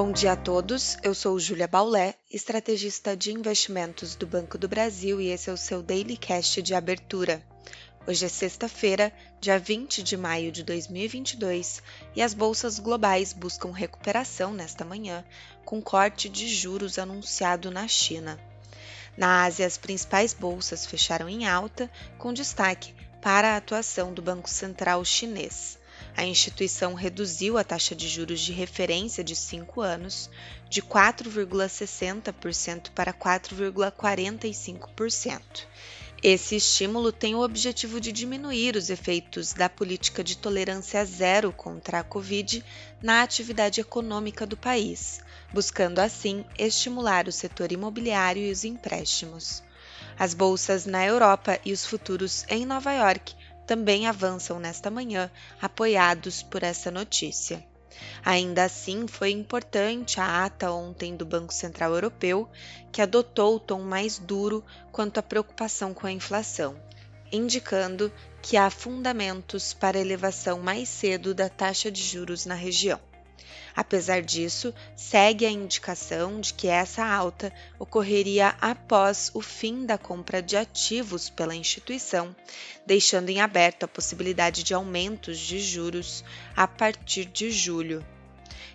Bom dia a todos, eu sou Júlia Baulé, estrategista de investimentos do Banco do Brasil e esse é o seu Daily Cast de abertura. Hoje é sexta-feira, dia 20 de maio de 2022, e as bolsas globais buscam recuperação nesta manhã, com corte de juros anunciado na China. Na Ásia, as principais bolsas fecharam em alta, com destaque para a atuação do Banco Central Chinês. A instituição reduziu a taxa de juros de referência de 5 anos de 4,60% para 4,45%. Esse estímulo tem o objetivo de diminuir os efeitos da política de tolerância zero contra a Covid na atividade econômica do país, buscando assim estimular o setor imobiliário e os empréstimos. As bolsas na Europa e os futuros em Nova York também avançam nesta manhã, apoiados por essa notícia. Ainda assim, foi importante a ata ontem do Banco Central Europeu, que adotou o tom mais duro quanto à preocupação com a inflação, indicando que há fundamentos para elevação mais cedo da taxa de juros na região. Apesar disso, segue a indicação de que essa alta ocorreria após o fim da compra de ativos pela instituição, deixando em aberto a possibilidade de aumentos de juros a partir de julho.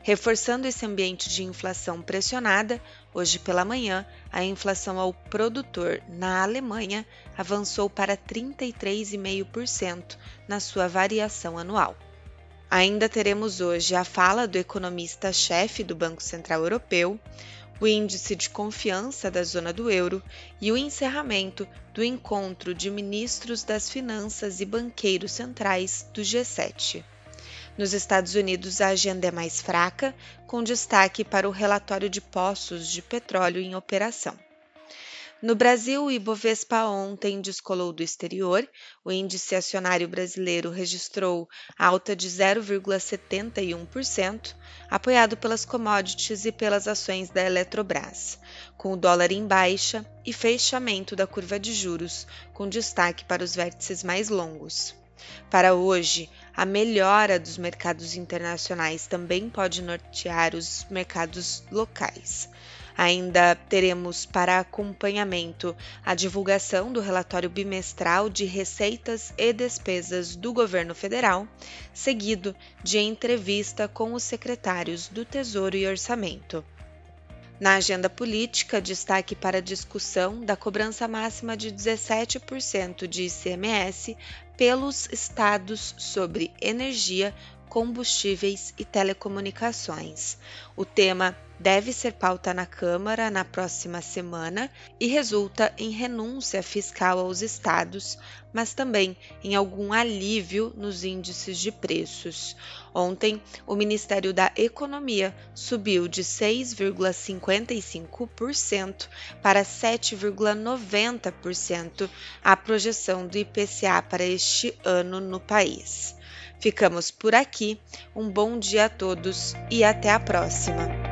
Reforçando esse ambiente de inflação pressionada, hoje pela manhã, a inflação ao produtor na Alemanha avançou para 33,5% na sua variação anual. Ainda teremos hoje a fala do economista-chefe do Banco Central Europeu, o índice de confiança da zona do euro e o encerramento do encontro de ministros das finanças e banqueiros centrais do G7. Nos Estados Unidos, a agenda é mais fraca, com destaque para o relatório de poços de petróleo em operação. No Brasil, o Ibovespa ontem descolou do exterior. O índice acionário brasileiro registrou alta de 0,71%, apoiado pelas commodities e pelas ações da Eletrobras, com o dólar em baixa e fechamento da curva de juros, com destaque para os vértices mais longos. Para hoje, a melhora dos mercados internacionais também pode nortear os mercados locais. Ainda teremos para acompanhamento a divulgação do relatório bimestral de receitas e despesas do governo federal, seguido de entrevista com os secretários do Tesouro e Orçamento. Na agenda política, destaque para a discussão da cobrança máxima de 17% de ICMS pelos estados sobre energia, combustíveis e telecomunicações. O tema deve ser pauta na Câmara na próxima semana e resulta em renúncia fiscal aos estados, mas também em algum alívio nos índices de preços. Ontem, o Ministério da Economia subiu de 6,55% para 7,90% a projeção do IPCA para este ano no país. Ficamos por aqui. Um bom dia a todos e até a próxima.